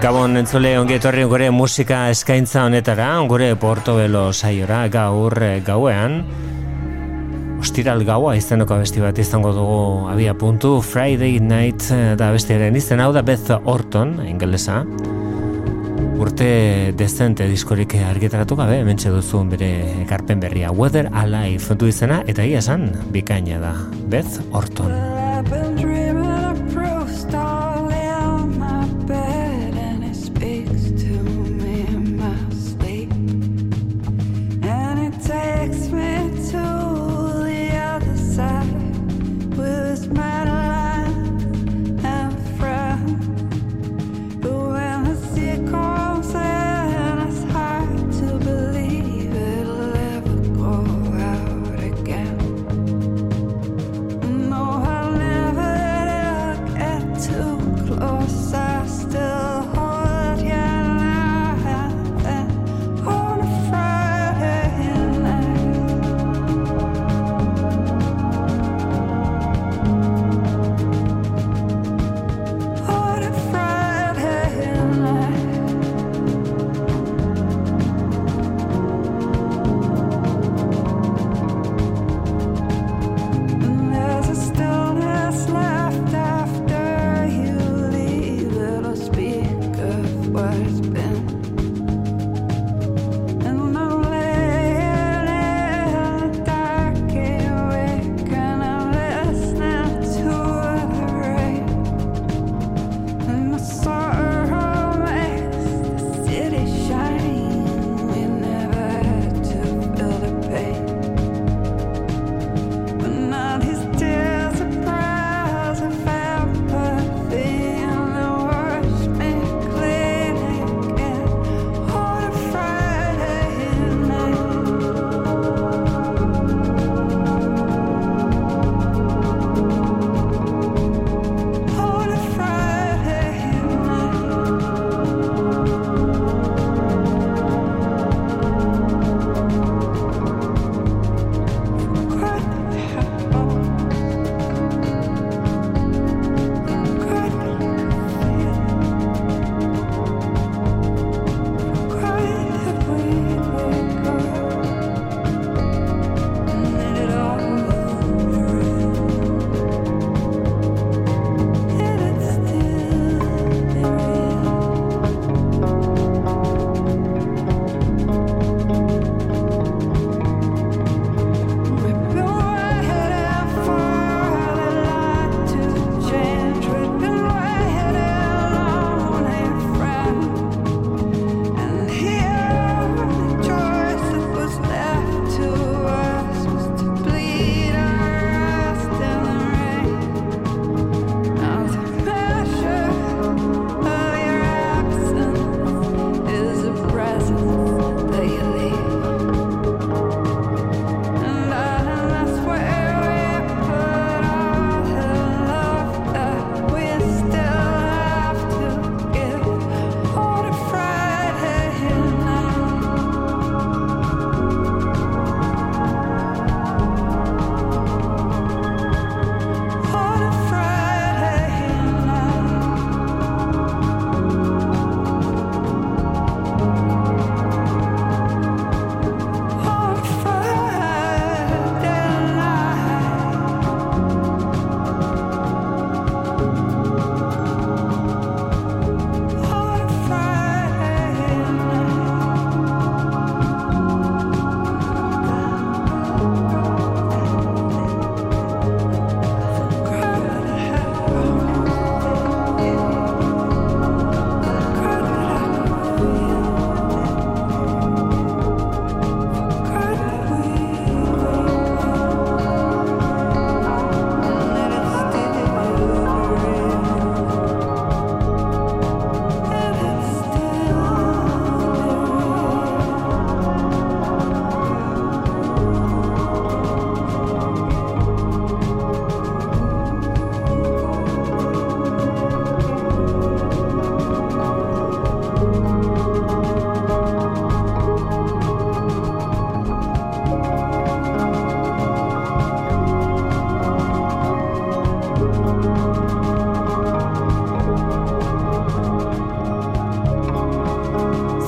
Gabon entzule ongi etorri gure musika eskaintza honetara, gure Portobelo saiora gaur eh, gauean. Ostiral gaua izeneko abesti bat izango dugu abia puntu, Friday Night eh, da bestiaren izen hau da Beth Orton, ingelesa. Urte dezente diskorik argitaratu gabe, mentxe duzu bere ekarpen berria. Weather Alive du izena, eta ia esan, bikaina da. Beth Orton.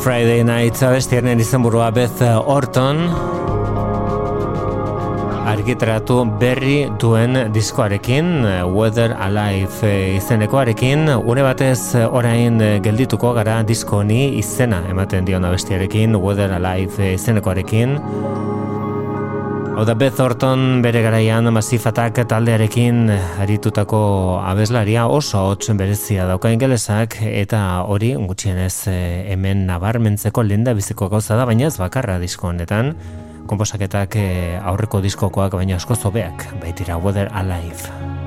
Friday Night abestiaren izan burua Beth Orton. Argitaratu berri duen diskoarekin Weather Alive izenekoarekin. Une batez orain geldituko gara disko honi izena ematen dion abestiarekin Weather Alive izenekoarekin Oda Beth Orton bere garaian masifatak taldearekin aritutako abeslaria oso hotzen berezia dauka ingelesak eta hori gutxienez eh, hemen nabarmentzeko lenda biziko gauza da baina ez bakarra disko honetan. Komposaketak eh, aurreko diskokoak baina asko zobeak baitira Weather Alive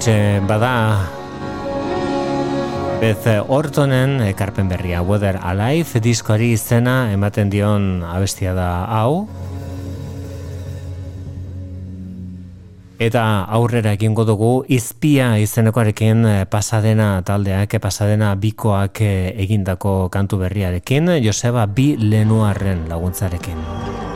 Hortxe bada Beth Ortonen ekarpen berria Weather Alive diskoari izena ematen dion abestia da hau Eta aurrera egingo dugu izpia izenekoarekin eh, pasadena taldeak, eh, pasadena bikoak eh, egindako kantu berriarekin, Joseba bi lenuarren laguntzarekin.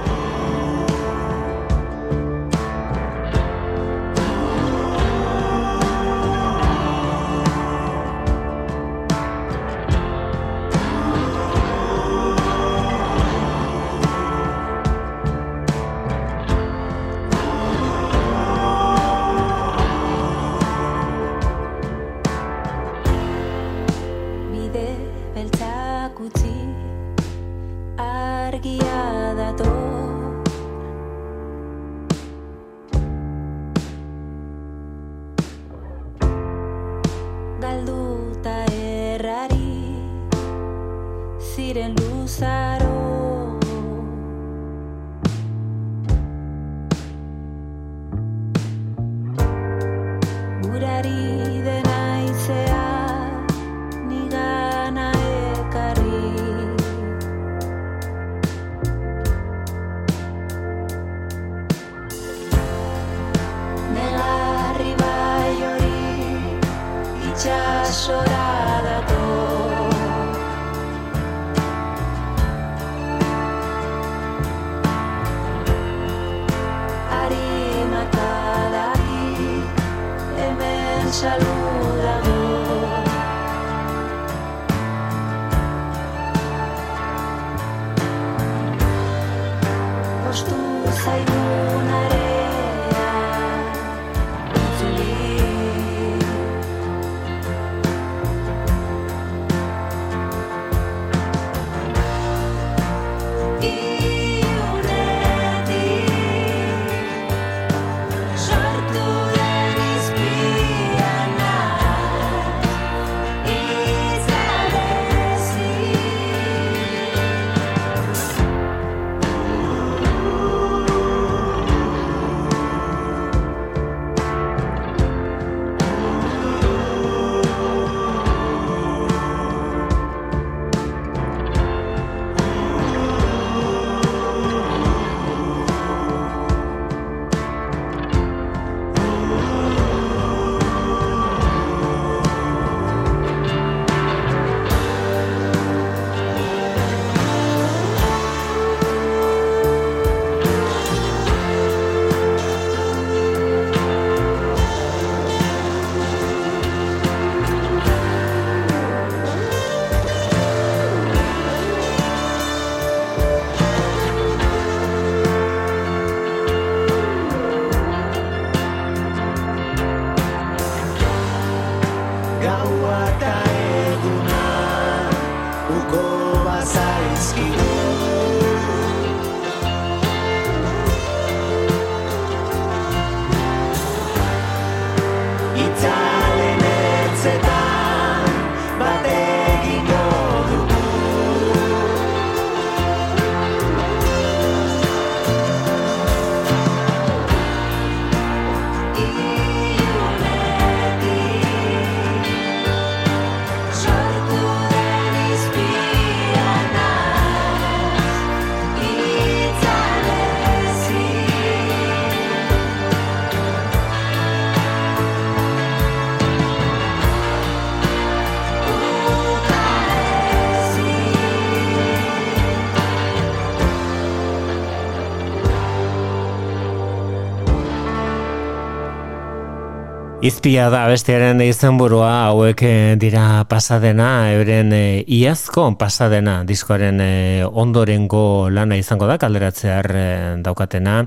Izpia da bestiaren izenburua hauek eh, dira pasadena, euren e, iazko pasadena diskoaren e, ondorengo lana izango da, kalderatzear e, daukatena,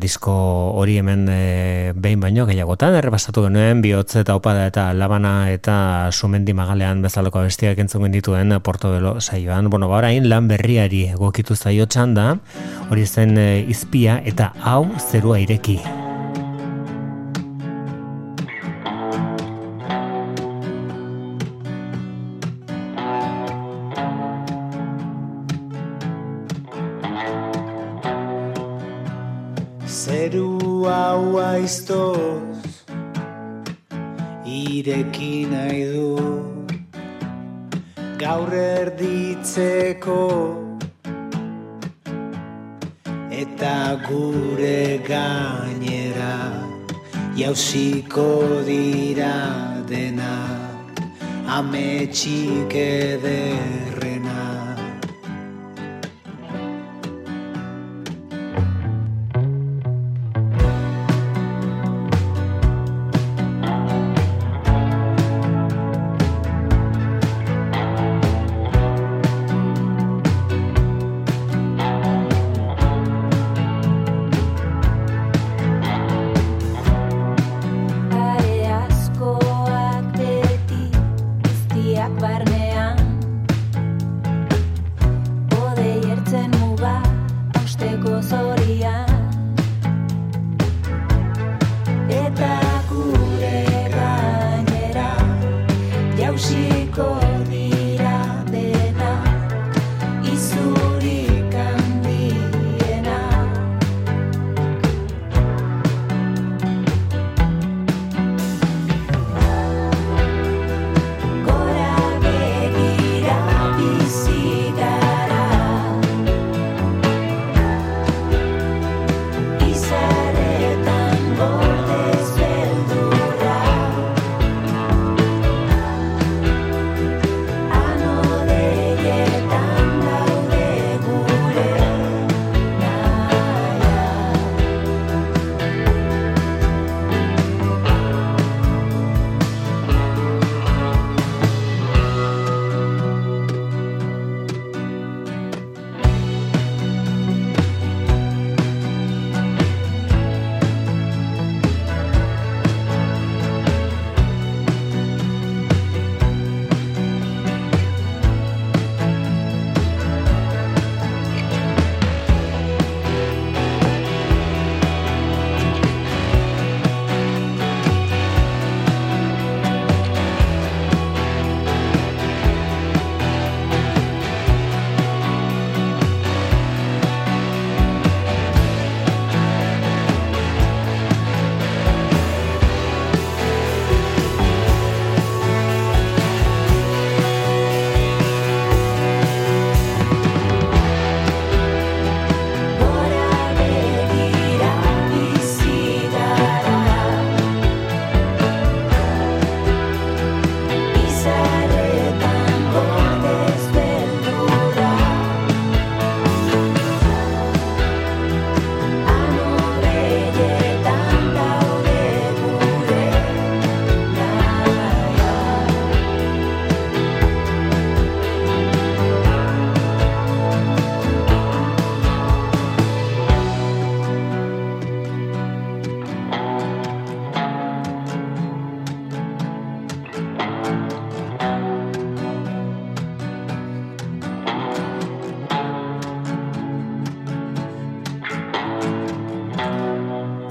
disko hori hemen e, behin baino gehiagotan, errebasatu genuen, bihotze eta opada eta labana eta sumendi magalean bezaloko bestiak entzungen dituen portobelo saioan. Bueno, ba, orain lan berriari egokitu zaio txanda, hori zen izpia eta hau zerua ireki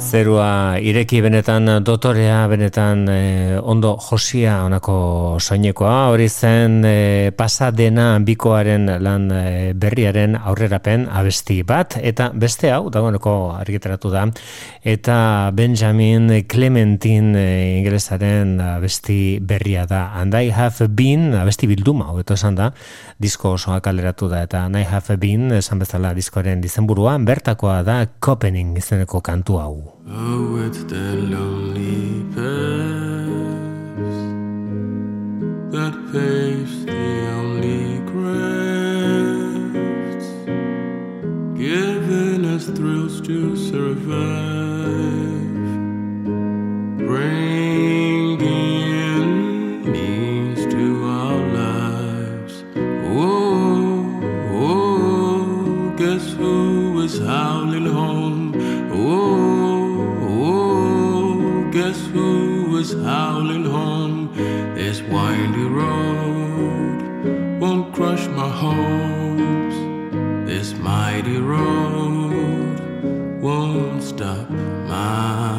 Zerua ireki benetan dotorea, benetan eh, ondo josia onako soinekoa, hori zen e, pasa dena bikoaren lan eh, berriaren aurrerapen abesti bat, eta beste hau, dagoeneko argitaratu da, eta Benjamin Clementine e, ingelesaren abesti berria da, and I have been, abesti bilduma, hau esan da, disko osoa kaleratu da, eta I have been, esan bezala diskoaren dizenburuan, bertakoa da Copening izeneko kantu hau. Oh, it's the lonely path that paves the only crafts, giving us thrills to survive, mighty road won't stop my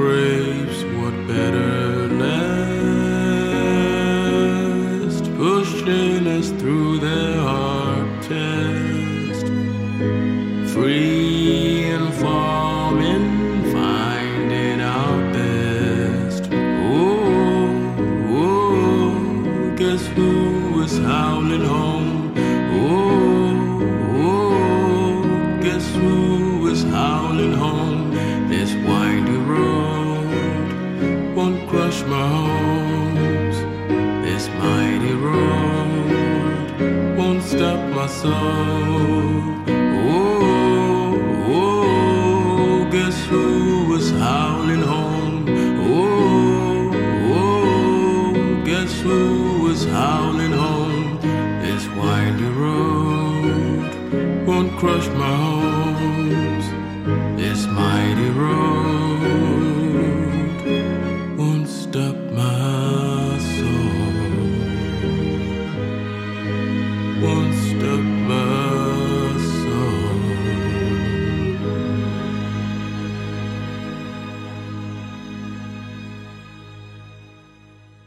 pray. Oh, oh, guess who was howling home? Oh, oh, guess who was howling home? This windy road won't crush my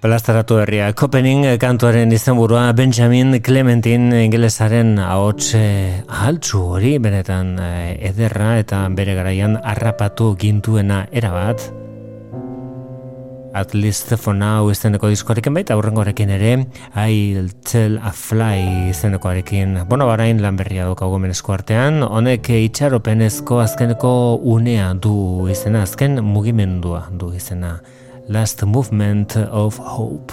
Plazaratu herria, Kopening kantuaren izenburua Benjamin Clementin ingelesaren ahots eh, ahaltzu hori, benetan eh, ederra eta bere garaian harrapatu gintuena erabat. At least for now izeneko diskoarekin baita aurrengorekin ere I'll tell a fly izenekoarekin. Bueno, barain lan berria daukagu menezko artean. Honek itxaropenezko azkeneko unea du izena Azken mugimendua du izena Last Movement of Hope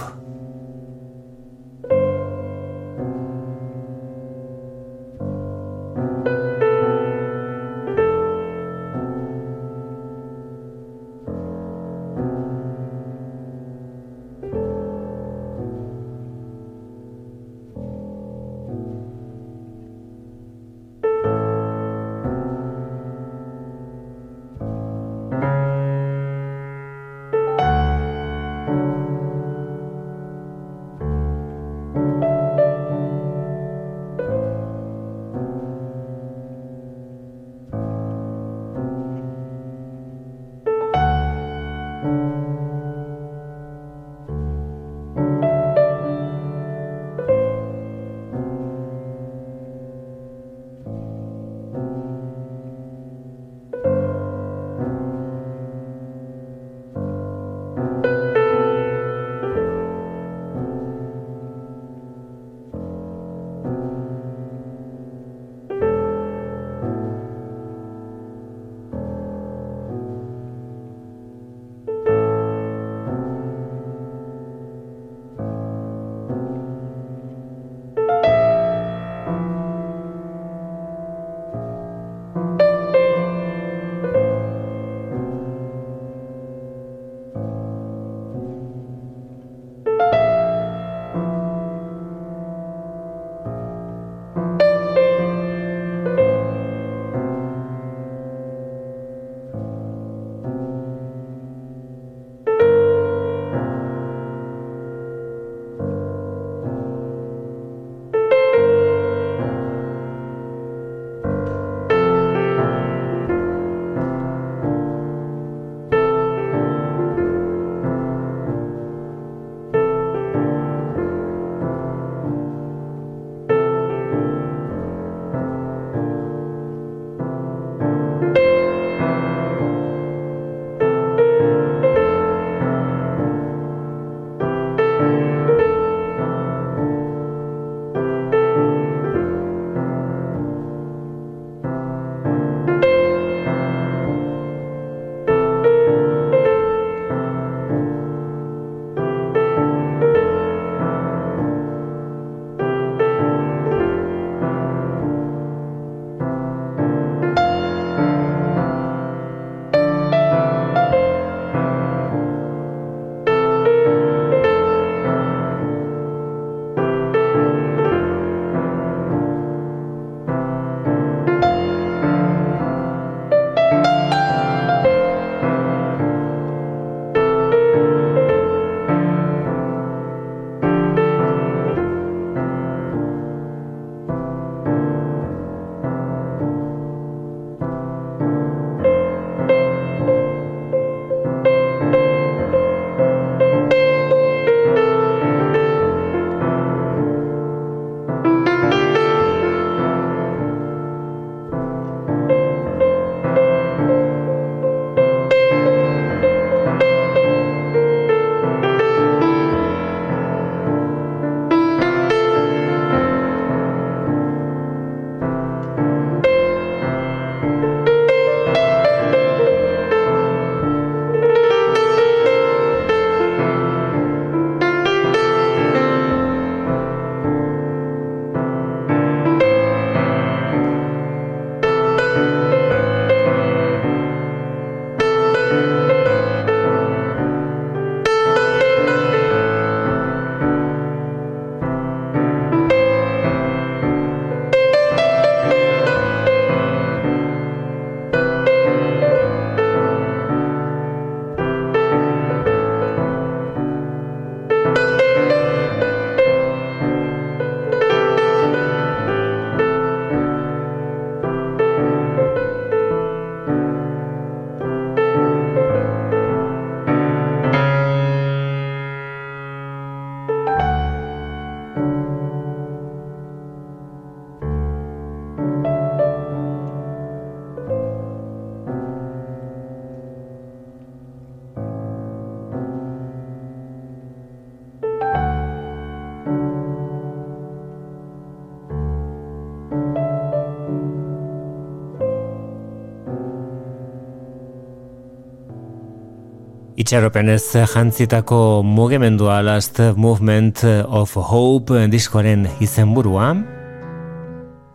Itxaropenez jantzitako mugimendua Last Movement of Hope diskoaren izenburua.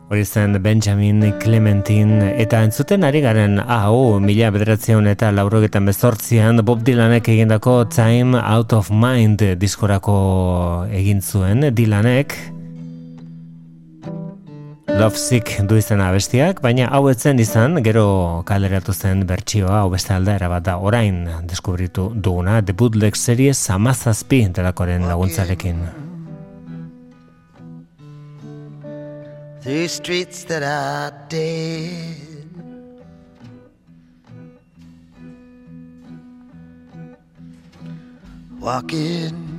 Hori zen Benjamin Clementine eta entzuten ari garen hau mila bederatzeun eta laurogetan bezortzian Bob Dylanek egindako Time Out of Mind diskorako egin zuen Dylanek Love Sick du izan abestiak, baina hau etzen izan, gero kaleratu zen bertsioa, hau beste aldera bat da, orain deskubritu duguna, The Bootleg Series amazazpi delakoren laguntzarekin. Through streets that are dead Walking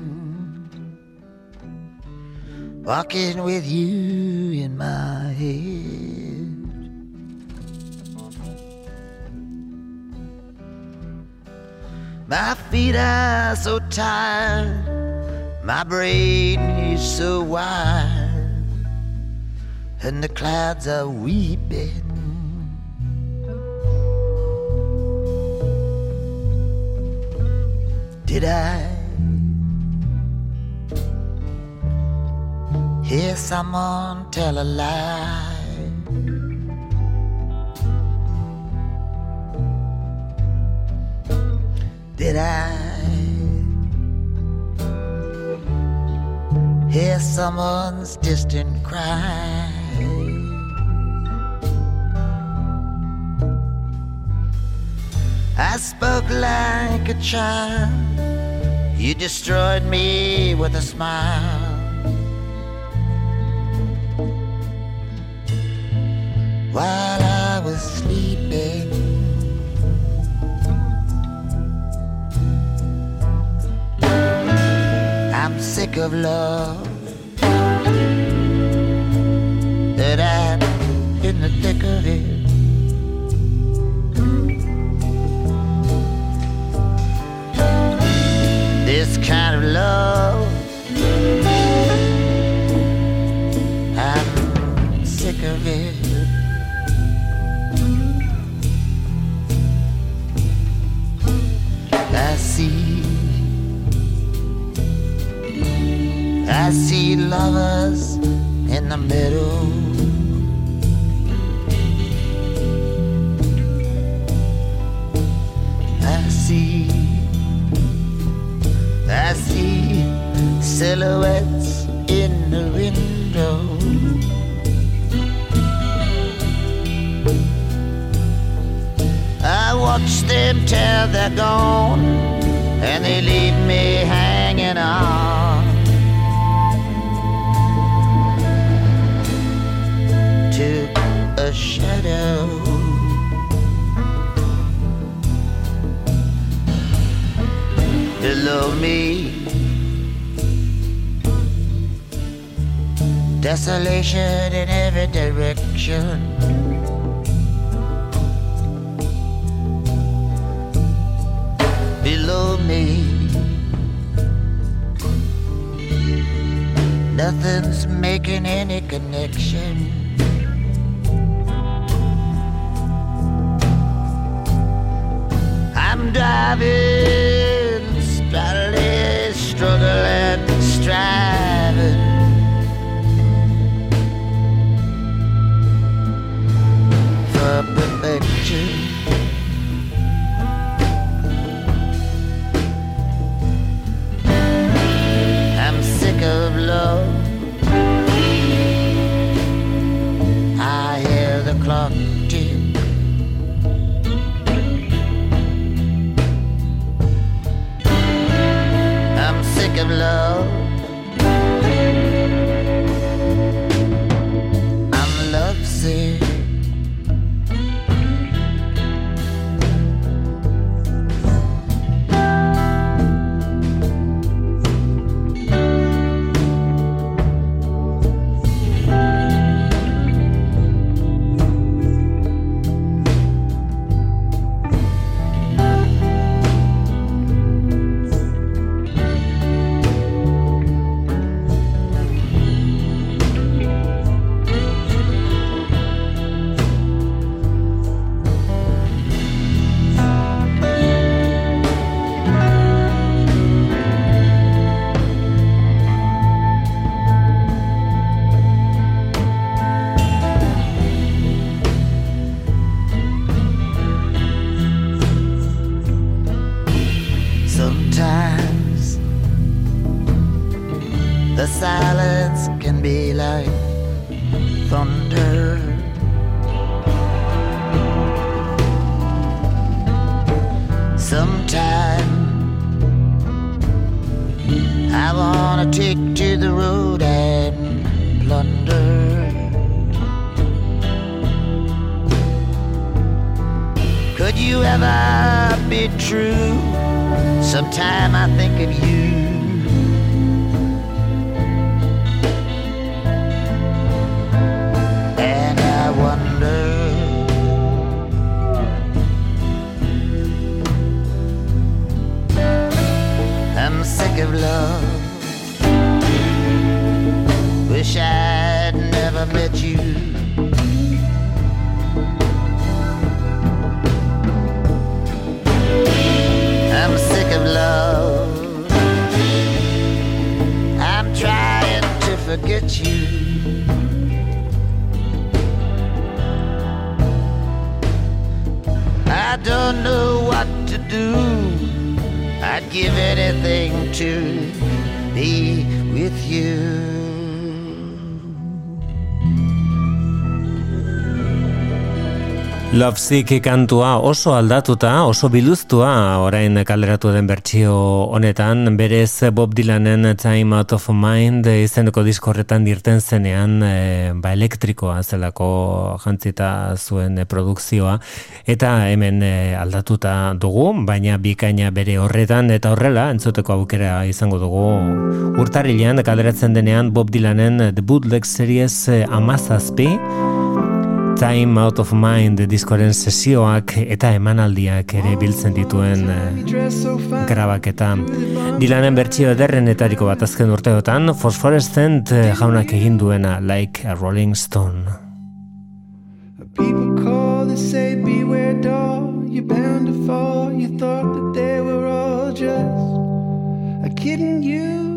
walking with you in my head. My feet are so tired, my brain is so wide, and the clouds are weeping. Did I? Hear someone tell a lie. Did I hear someone's distant cry? I spoke like a child. You destroyed me with a smile. While I was sleeping. I'm sick of love that I'm in the thick of it. This kind of love, I'm sick of it. See. I see lovers in the middle. I see, I see silhouettes in the window. I watch them till they're gone and they leave me hanging on to a shadow. Below me, desolation in every direction. Me. Nothing's making any connection. I'm driving, struggling, struggling, striving. Love. Love Sick kantua oso aldatuta, oso biluztua orain kalderatu den bertsio honetan, berez Bob Dylanen Time Out of Mind izeneko diskorretan dirten zenean e, ba elektrikoa zelako jantzita zuen produkzioa. Eta hemen e, aldatuta dugu, baina bikaina bere horretan. Eta horrela entzuteko aukera izango dugu. Urtarilean kalderatzen denean Bob Dylanen The Bootleg Series e, amazazpi Time Out of Mind diskoren sesioak eta emanaldiak ere biltzen dituen eh, grabaketa. Dilanen bertsio ederrenetariko bat azken urteotan, Phosphorescent eh, jaunak egin duena Like a Rolling Stone. People call, they say beware doll, you're bound to fall. You thought that they were all just a kidding. You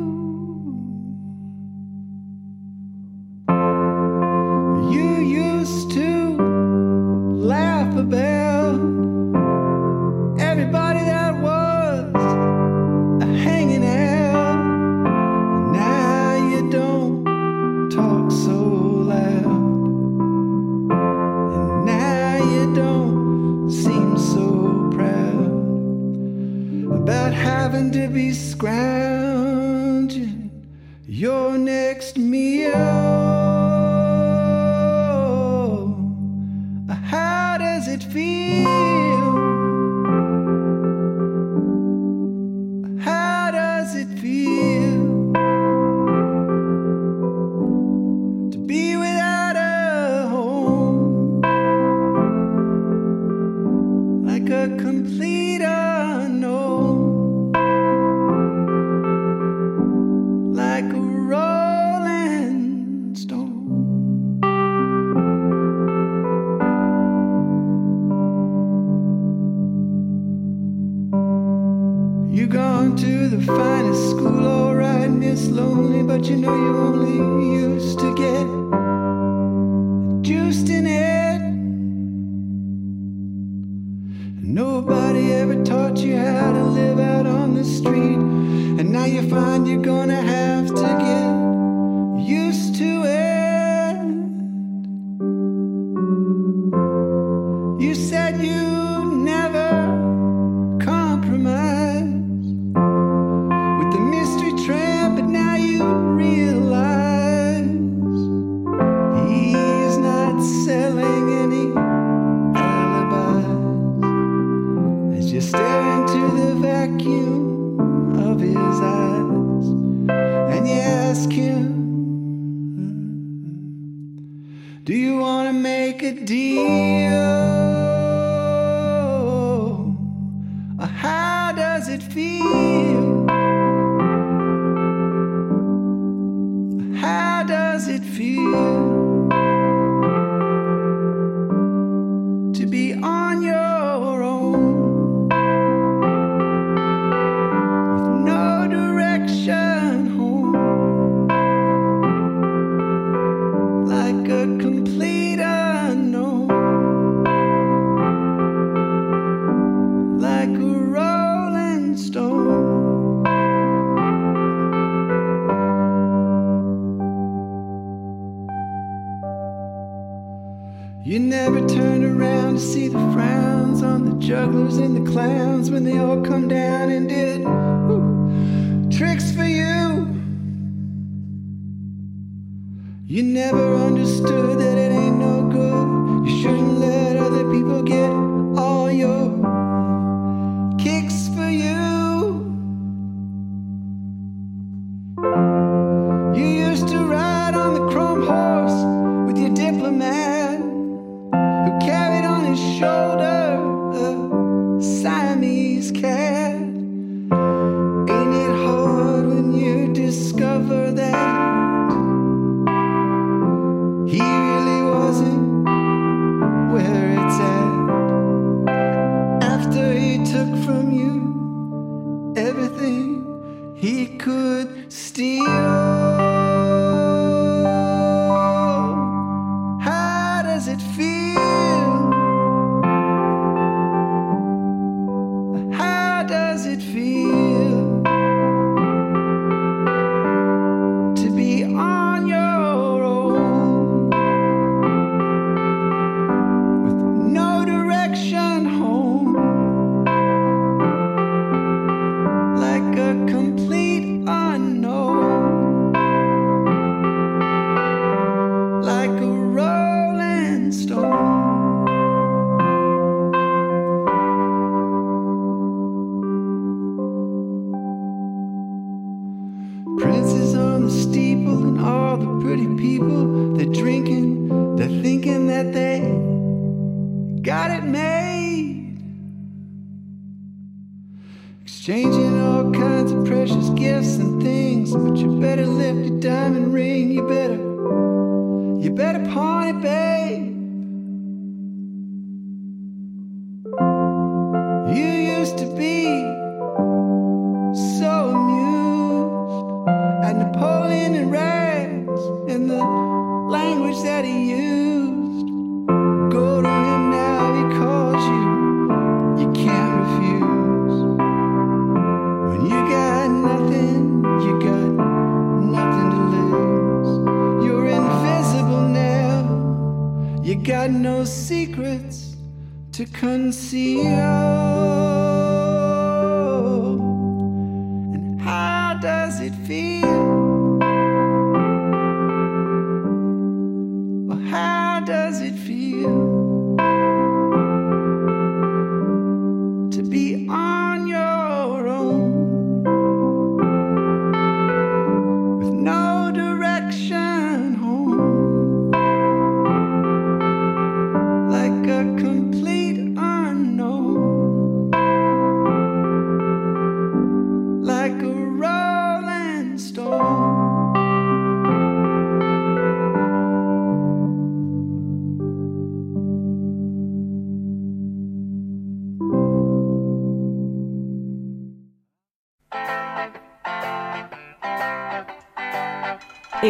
jugglers and the clowns when they all come down and did whew, tricks for you. You never understood that it ain't no good. You shouldn't let other people get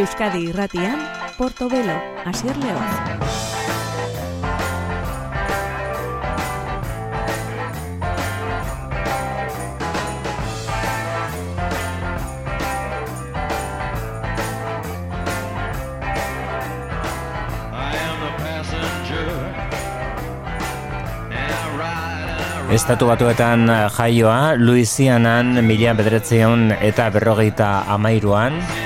Euskadi irratian, Portobelo, Asier León. Estatu batuetan eh, jaioa, Luizianan, mila bedretzion eta berrogeita amairuan. Yeah.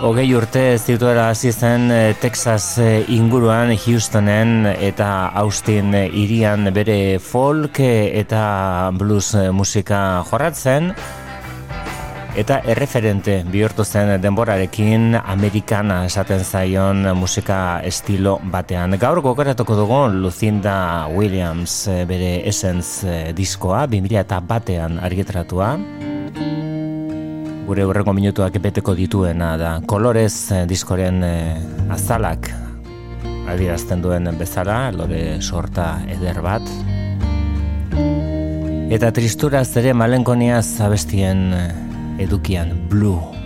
Hogei urte zituela hasi zen eh, Texas eh, inguruan, Houstonen eta Austin eh, irian bere folk eta blues musika jorratzen eta erreferente bihurtu zen denborarekin amerikana esaten zaion musika estilo batean. Gaur gokoratuko dugu Lucinda Williams bere Essence diskoa 2000 batean argitratua gure horrengo minutuak beteko dituena da kolorez eh, diskoren eh, azalak adierazten duen bezala, lore sorta eder bat. Eta tristuraz ere malenkoniaz abestien eh, edukian blue.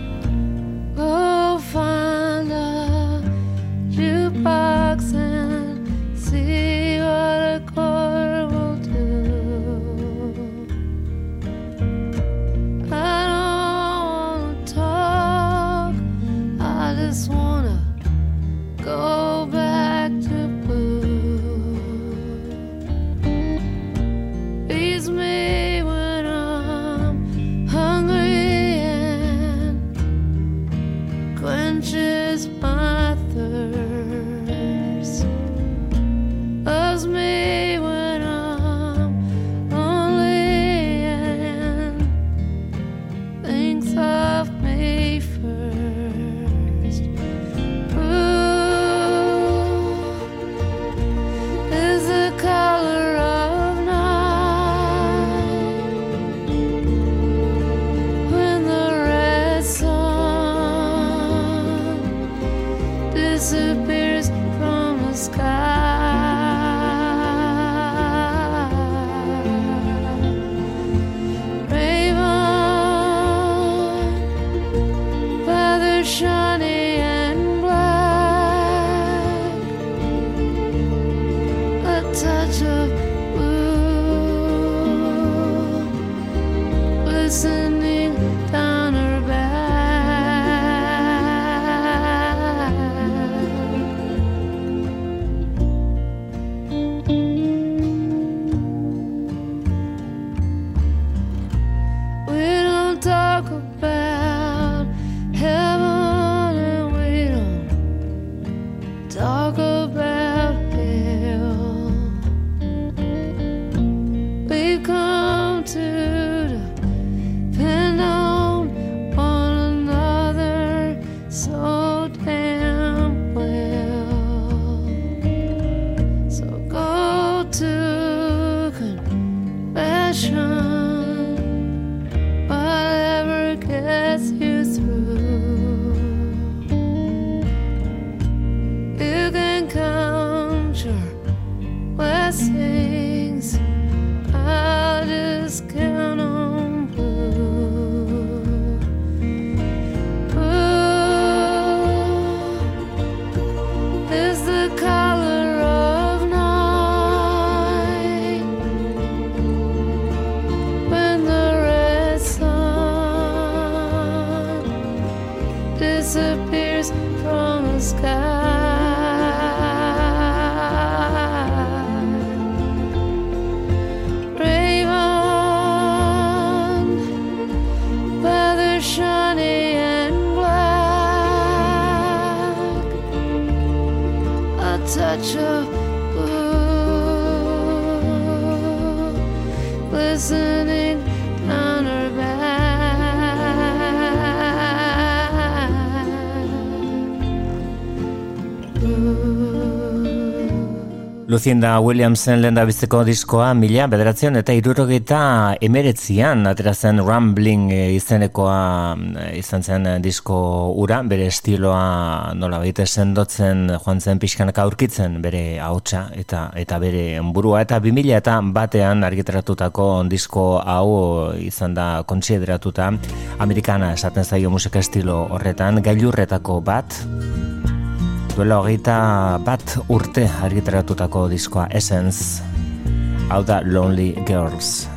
Lucinda Williamsen lehen biziko diskoa mila bederatzen eta irurogeita emeretzian aterazen Rambling eh, izenekoa eh, izan zen eh, disko ura, bere estiloa nola baita sendotzen joan zen pixkanaka aurkitzen bere hautsa eta eta bere burua. Eta bi mila eta batean argitaratutako disko hau izan da kontsideratuta Amerikana esaten zaio musika estilo horretan gailurretako bat duela hogeita bat urte argitaratutako diskoa Essence. Hau da Lonely Girls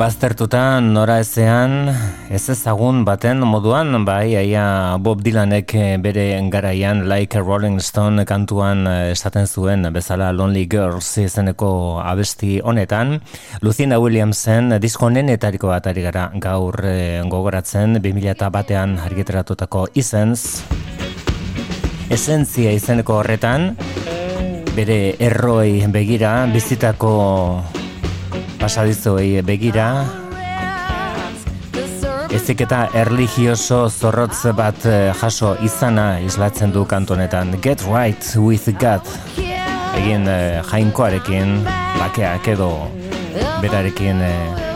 baztertuta nora ezean ez ezagun baten moduan bai aia Bob Dylanek bere garaian Like a Rolling Stone kantuan esaten zuen bezala Lonely Girls izeneko abesti honetan. Lucinda Williamsen disko nenetariko bat ari gara gaur eh, gogoratzen 2000 batean argiteratutako izenz. Esentzia izeneko horretan bere erroi begira bizitako pasadizoei begira. Ezik eta erligioso zorrotz bat eh, jaso izana islatzen du kantonetan Get right with God. Egin eh, jainkoarekin, bakeak edo berarekin eh,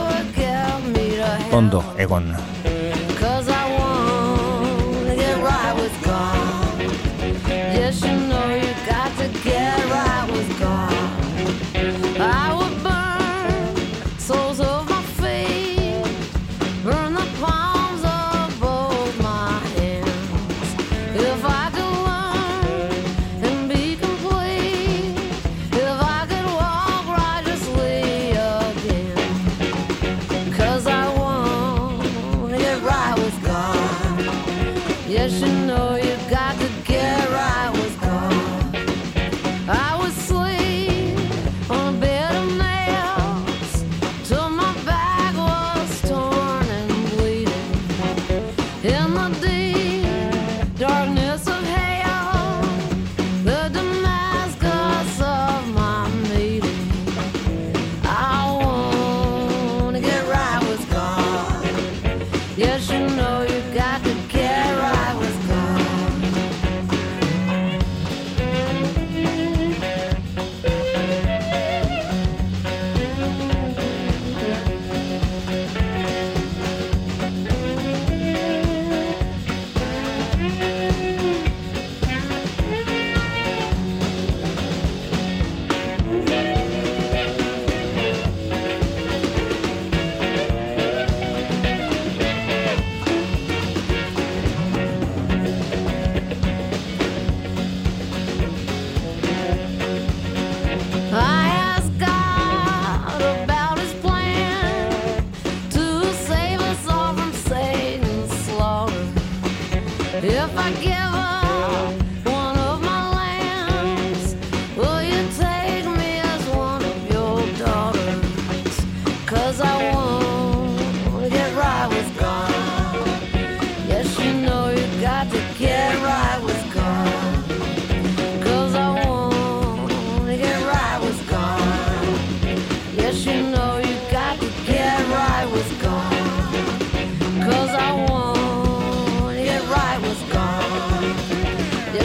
ondo egon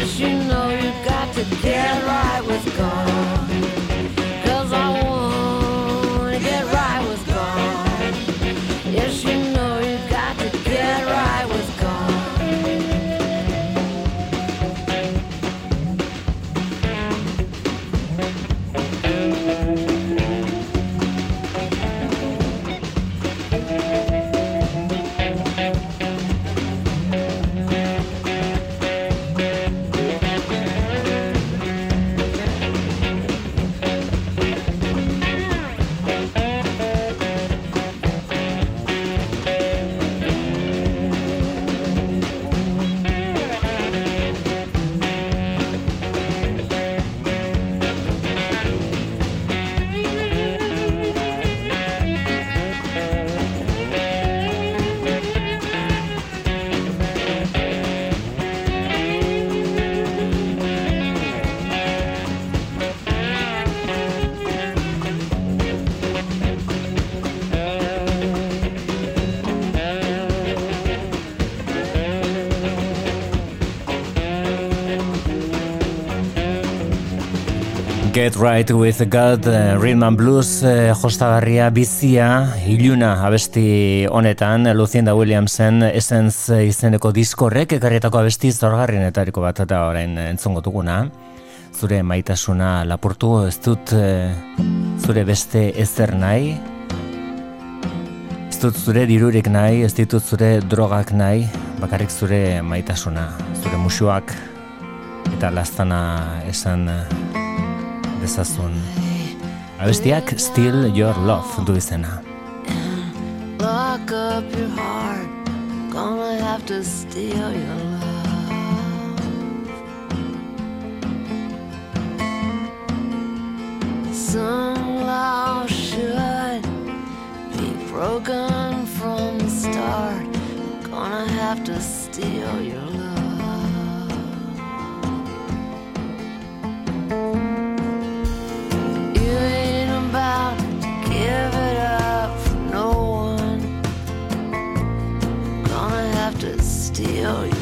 wishing Get Right With God, uh, Rhythm and Blues, uh, jostagarria, bizia, iluna abesti honetan, Lucinda Williamsen, Essence izeneko diskorrek, ekarrietako abesti zorgarrien etariko bat eta orain entzongo duguna. Zure maitasuna lapurtu, ez dut zure beste ezer nahi, ez dut zure dirurik nahi, ez ditut zure drogak nahi, bakarrik zure maitasuna, zure musuak, eta lastana esan dezazun. Abestiak Still Your Love du izena. up your heart. Gonna have to steal your love. Some law should be broken from the start. Gonna have to steal your Oh. you.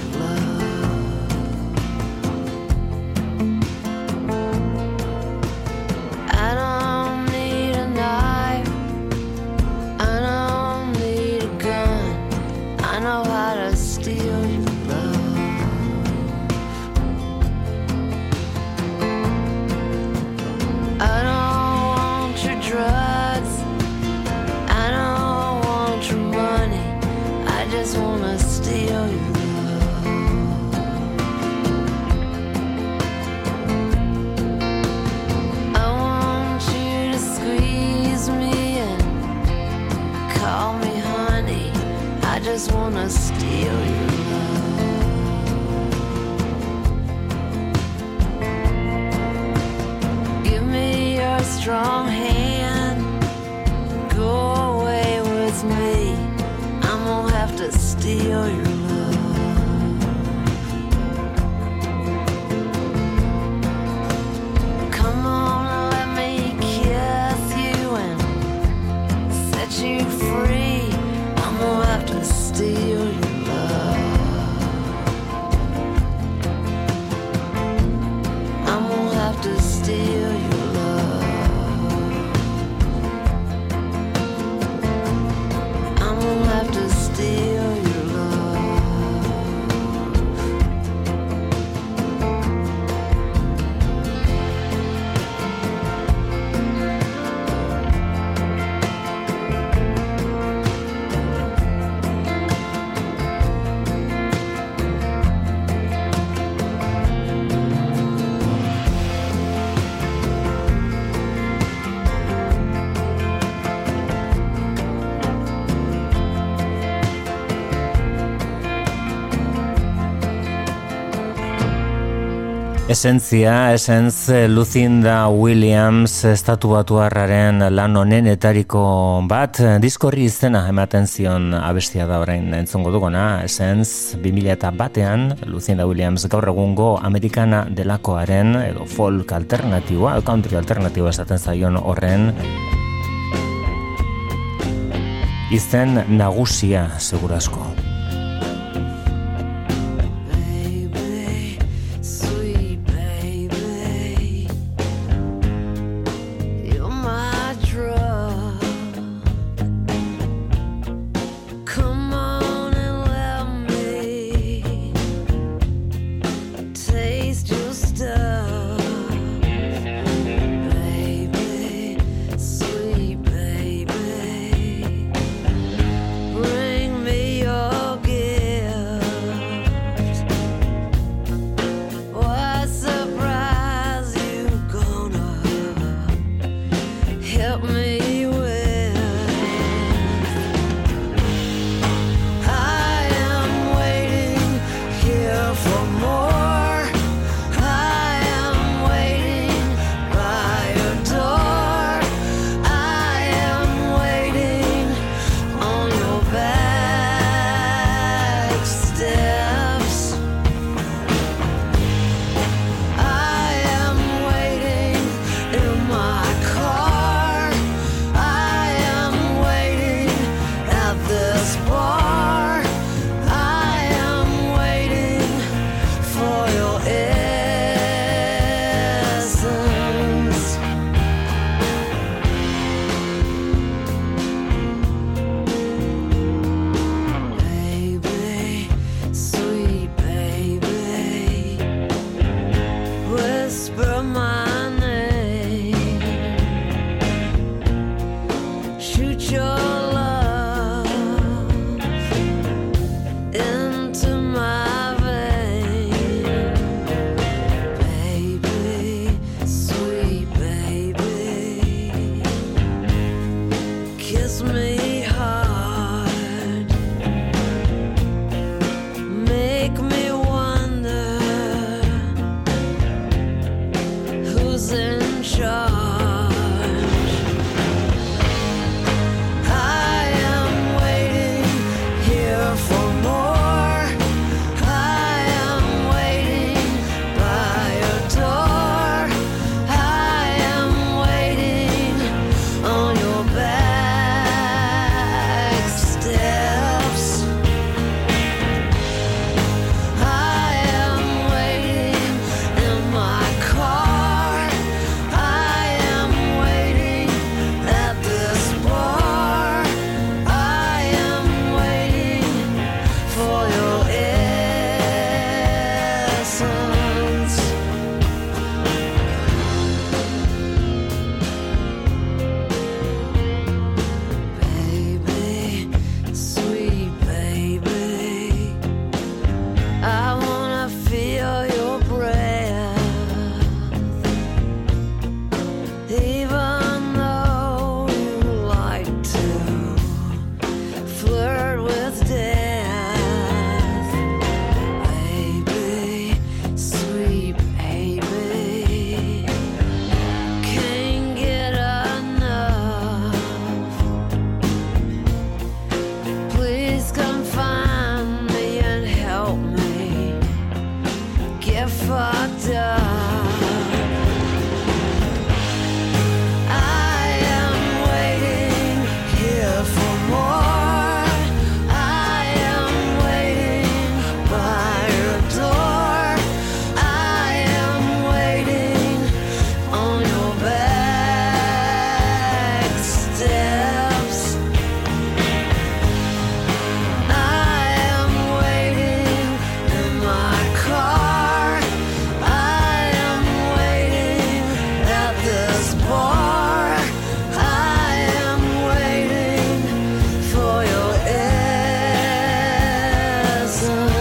Esentzia, esentz Lucinda Williams estatu batuarraren lan honenetariko bat, diskorri izena ematen zion abestia da orain entzongo dugona, esentz 2000 batean, Lucinda Williams gaur egungo amerikana delakoaren, edo folk alternatiboa, country alternatiboa esaten zaion horren, izen nagusia segurasko. sun.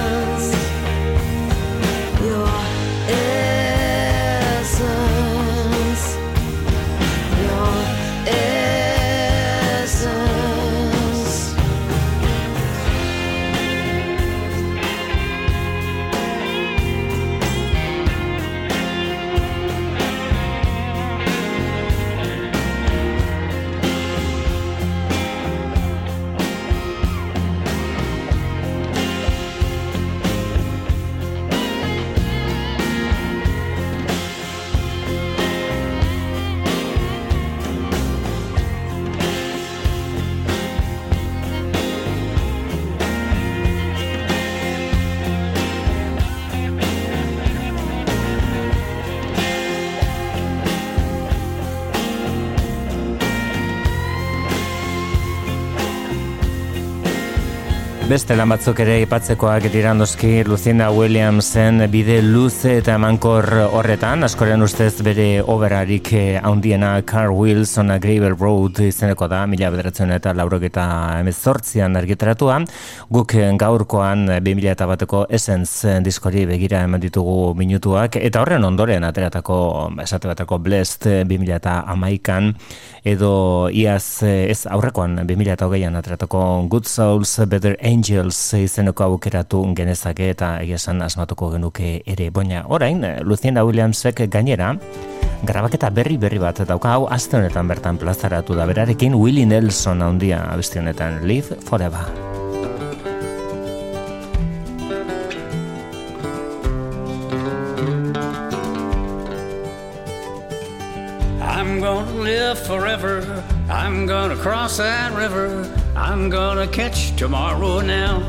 Beste lan batzuk ere ipatzekoak dirandoski Lucinda Williamsen bide luze eta emankor horretan, askoren ustez bere oberarik eh, handiena Car Wheels on a Gravel Road izeneko da, mila bederatzen eta laurogeta emezortzian argitaratua. Guk gaurkoan 2000 eta bateko Essence diskori begira eman ditugu minutuak, eta horren ondoren ateratako, esate batako Blessed 2000 eta amaikan, edo iaz ez aurrekoan 2000 eta hogeian ateratako Good Souls, Better Angels, Angels izeneko aukeratu genezake eta egiasan asmatuko genuke ere. Boina, orain, Lucinda Williamsek gainera, grabaketa berri berri bat dauka hau azte honetan bertan plazaratu da berarekin Willie Nelson handia abesti honetan Live Forever. I'm gonna live forever. I'm gonna cross that river. I'm gonna catch tomorrow now.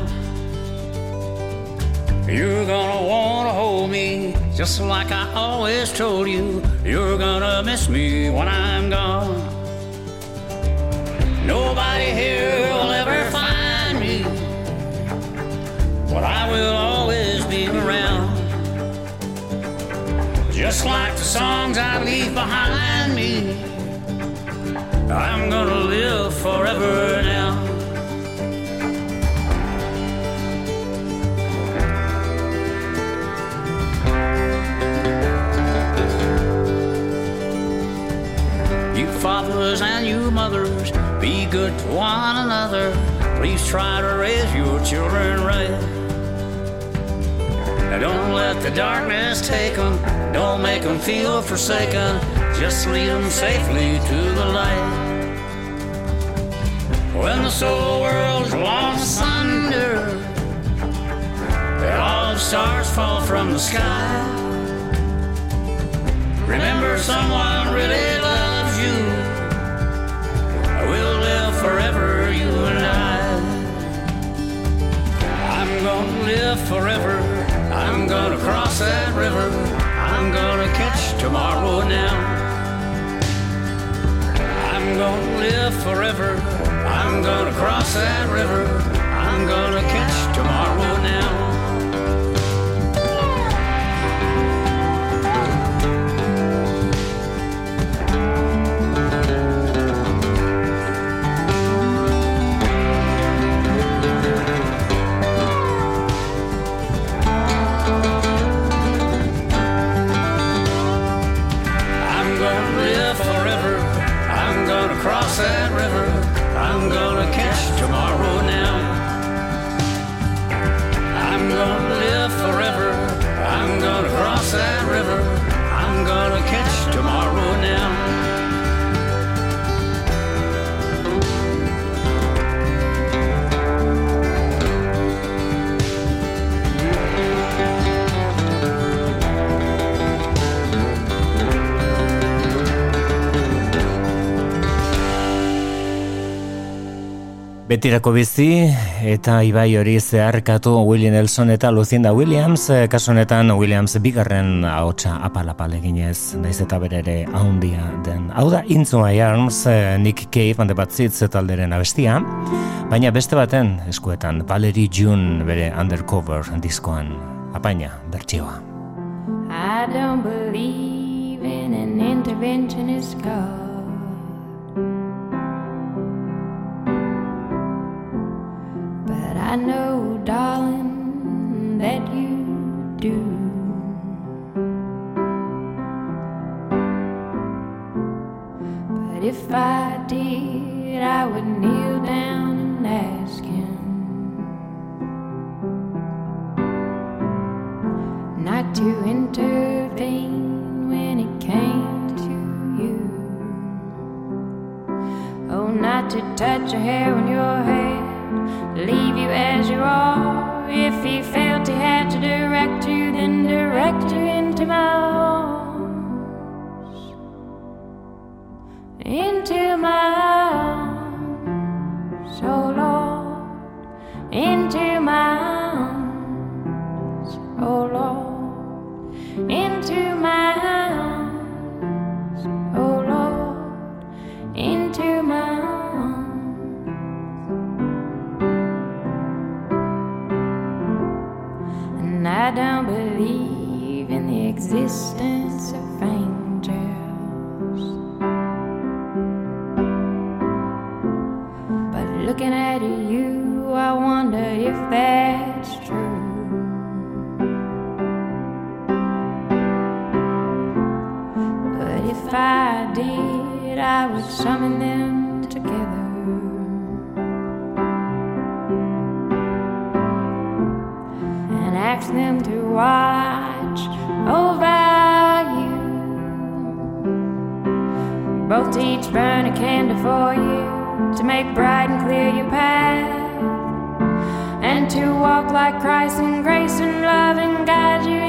You're gonna wanna hold me just like I always told you. You're gonna miss me when I'm gone. Nobody here will ever find me, but I will always be around. Just like the songs I leave behind me. I'm gonna live forever now. You fathers and you mothers, be good to one another. Please try to raise your children right. Now don't let the darkness take them, don't make them feel forsaken. Just lead them safely to the light. When the soul world is lost asunder, and all the stars fall from the sky. Remember, someone really loves you. We'll live forever, you and I. I'm gonna live forever. I'm gonna cross that river. I'm gonna catch tomorrow now. I'm gonna live forever. I'm gonna cross that river. I'm gonna catch tomorrow now. I'm gonna catch tomorrow now. I'm gonna live forever. I'm gonna cross that river. I'm gonna catch Betirako bizi eta ibai hori zeharkatu Willie Nelson eta Lucinda Williams, eh, kasu honetan Williams bigarren ahotsa apal-apal eginez, naiz eta bere ere haundia den. Hau da Into My Arms, eh, Nick Cave hande batzitz talderen abestia, baina beste baten eskuetan Valerie June bere Undercover diskoan, apaina, bertsioa. I don't believe in an interventionist God. Know, darling, that you do. But if I did, I would kneel down and ask him. not to intervene when it came to you. Oh, not to touch a hair on your head, leave you as you are. If he felt he had to direct you, then direct you into my arms. Into my arms, oh Lord, into my arms, oh Lord, into my I don't believe in the existence of angels. But looking at you, I wonder if that's true. But if I did, I would summon them them to watch over you. Both each burn a candle for you to make bright and clear your path. And to walk like Christ in grace and love and guide you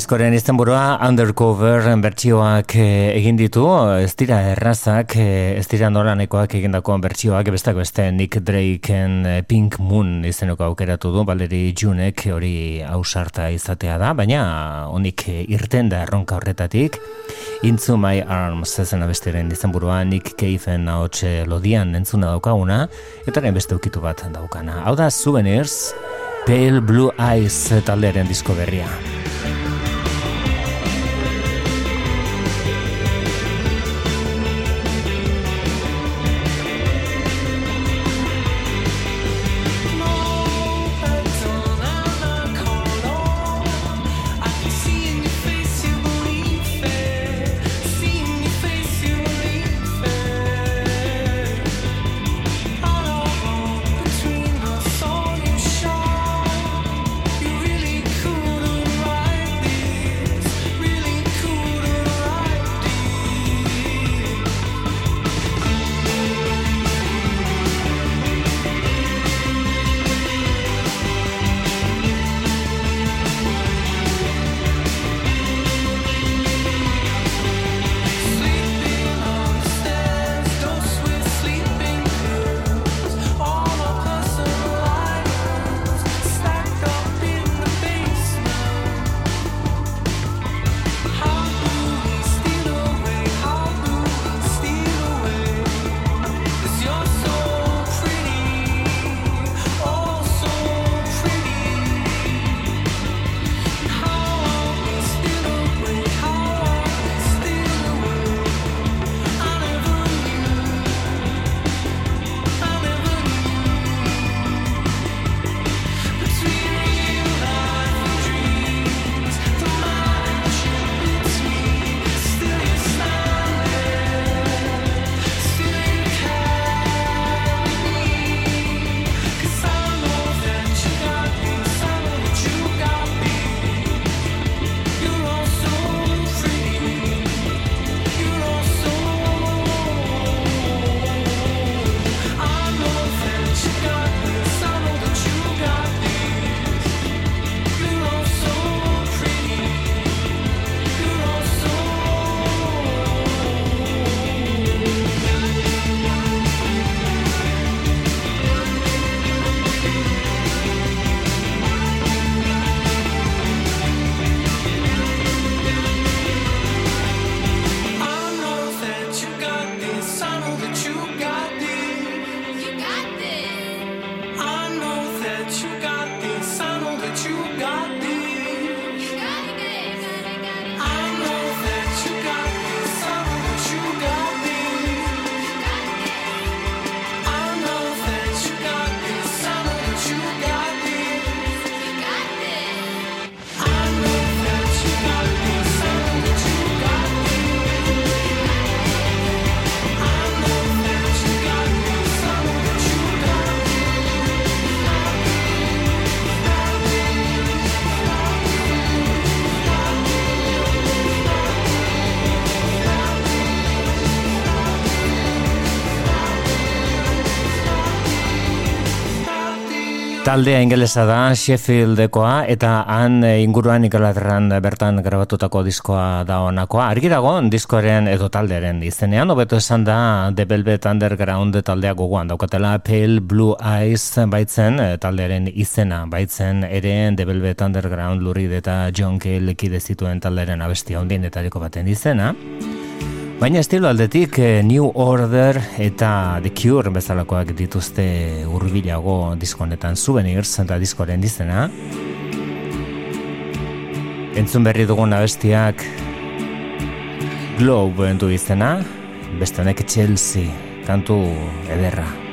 Diskoren izenburua Undercover bertsioak eh, egin ditu, ez dira errazak, eh, ez dira noranekoak egindako bertsioak, bestak beste Nick Drakeen eh, Pink Moon izeneko aukeratu du, Valeri Junek hori ausarta izatea da, baina honik irten da erronka horretatik. Into My Arms ezen abesteren izenburua Nick Cave-en ahotxe lodian entzuna daukaguna, eta beste ukitu bat daukana. Hau da Souvenirs, Pale Blue Eyes taldearen disko berria. Taldea ingelesa da, Sheffieldekoa, eta han eh, inguruan ikalaterran bertan grabatutako diskoa da honakoa. Argi dago, diskoaren edo taldearen izenean, hobeto esan da The Velvet Underground taldea gogoan daukatela Pale Blue Eyes baitzen eh, taldearen izena baitzen ere The Velvet Underground lurid eta John Cale kide zituen taldearen abestia ondienetariko baten izena. Baina estilo aldetik eh, New Order eta The Cure bezalakoak dituzte hurbilago diskonetan Souvenirs eta diskoren dizena. Entzun berri dugun abestiak Globe entu izena, beste honek Chelsea, kantu ederra.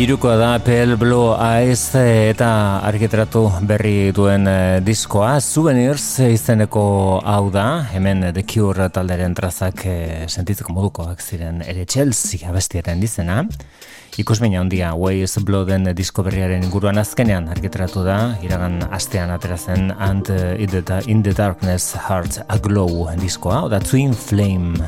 Irukoa da PL Blue Eyes eta argitratu berri duen eh, diskoa. Souvenirs izeneko hau da hemen The Cure talderen trazak eh, sentitzeko modukoak ziren ere Chelsea abestiaren dizena Ikusmeina handia Ways Blooden disko berriaren inguruan azkenean argitratu da iragan astean aterazen and in the, in the Darkness Heart Aglow diskoa, oda Twin Flame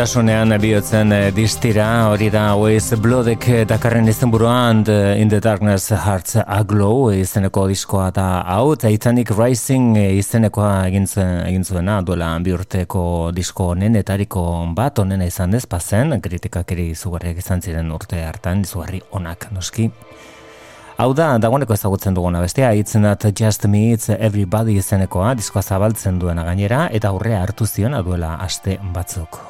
iluntasunean bihotzen eh, distira, hori da Waze Bloodek eh, dakarren izen buruan In the Darkness Hearts Aglow izeneko diskoa da hau, Titanic Rising izenekoa egin zuena duela bi urteko disko honenetariko bat onena izan ez pazen, kritikak ere izugarriak izan ziren urte hartan, izugarri onak noski. Hau da, dagoeneko ezagutzen duguna bestea, itzen dat Just Me It's Everybody izenekoa, diskoa zabaltzen duena gainera, eta aurrea hartu ziona duela aste batzuk.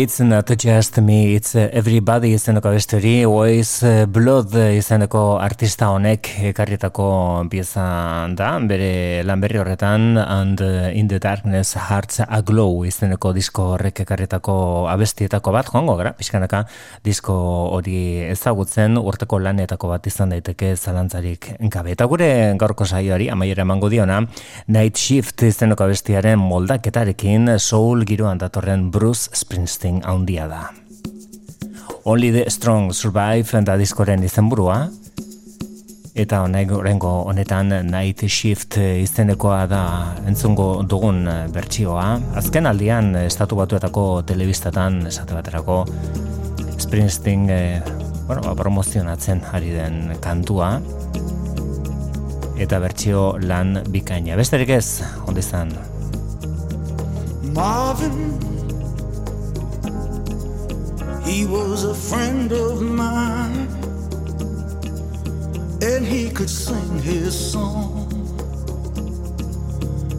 It's not just me, it's everybody izeneko besteri, Oiz Blood izeneko artista honek ekarrietako pieza da, bere lan berri horretan, and in the darkness hearts aglow izeneko disko horrek ekarrietako abestietako bat, joango gara, pixkanaka disko hori ezagutzen, urteko lanetako bat izan daiteke zalantzarik gabe. Eta gure gaurko saioari, amaiera emango diona, Night Shift izeneko abestiaren moldaketarekin, soul giroan datorren Bruce Springsteen Springsteen haundia da. Only the Strong Survive da diskoren izenburua, eta honek orengo honetan Night Shift izenekoa da entzungo dugun bertsioa. Azken aldian, estatu batuetako telebistatan, esate baterako, Springsteen eh, bueno, ba, promozionatzen ari den kantua, eta bertsio lan bikaina. Besterik ez, ondizan. Marvin He was a friend of mine, and he could sing his song,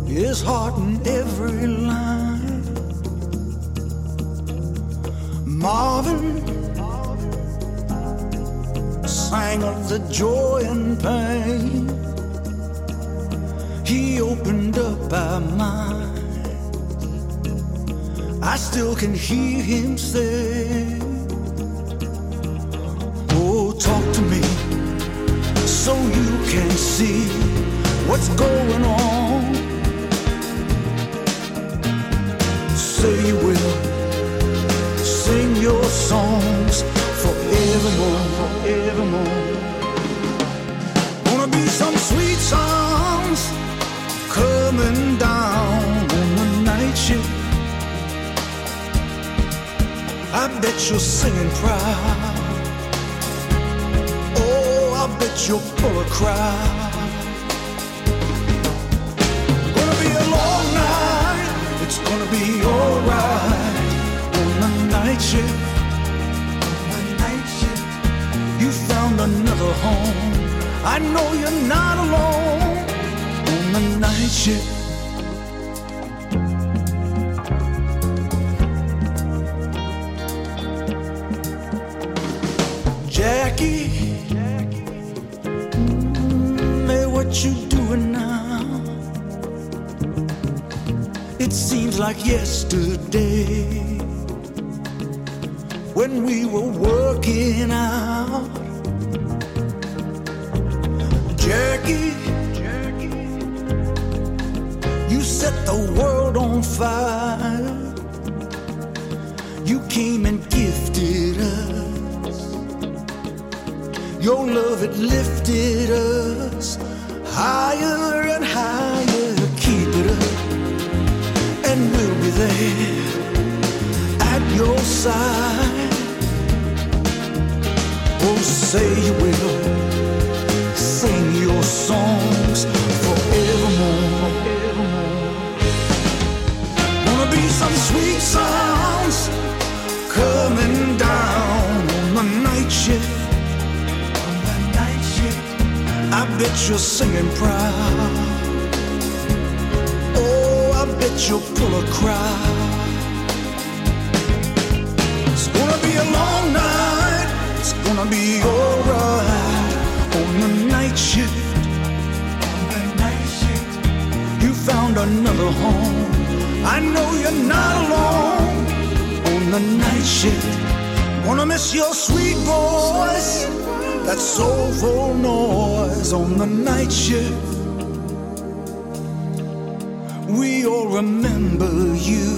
his heart in every line. Marvin sang of the joy and pain. He opened up our minds. I still can hear him say, Oh, talk to me so you can see what's going on. Say you will sing your songs forevermore, forevermore. Gonna be some sweet songs coming down on the night shift. I bet you're singing proud. Oh, I bet you're pull a crowd. Gonna be a long night. It's gonna be alright oh, on the night shift. On the night shift. You found another home. I know you're not alone oh, on the night shift. Jackie, mm, hey, what you doing now? It seems like yesterday when we were working out. Jackie, you set the world on fire. You came and gifted us. Your love, it lifted us higher and higher. Keep it up, and we'll be there at your side. Oh, say you will sing your songs forevermore. Wanna be some sweet sounds coming bet you're singing proud. Oh, I bet you'll pull a crowd. It's gonna be a long night. It's gonna be alright on the night shift. On the night shift, you found another home. I know you're not alone on the night shift. Wanna miss your sweet voice that soulful noise on the night shift. We all remember you.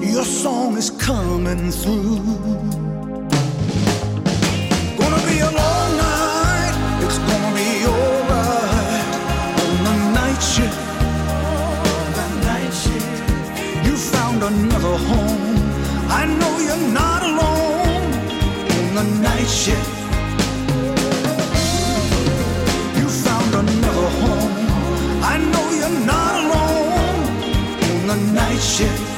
Your song is coming through. Gonna be a long night. It's gonna be alright on the night shift. The night shift. You found another home. I know you're not alone on the night shift.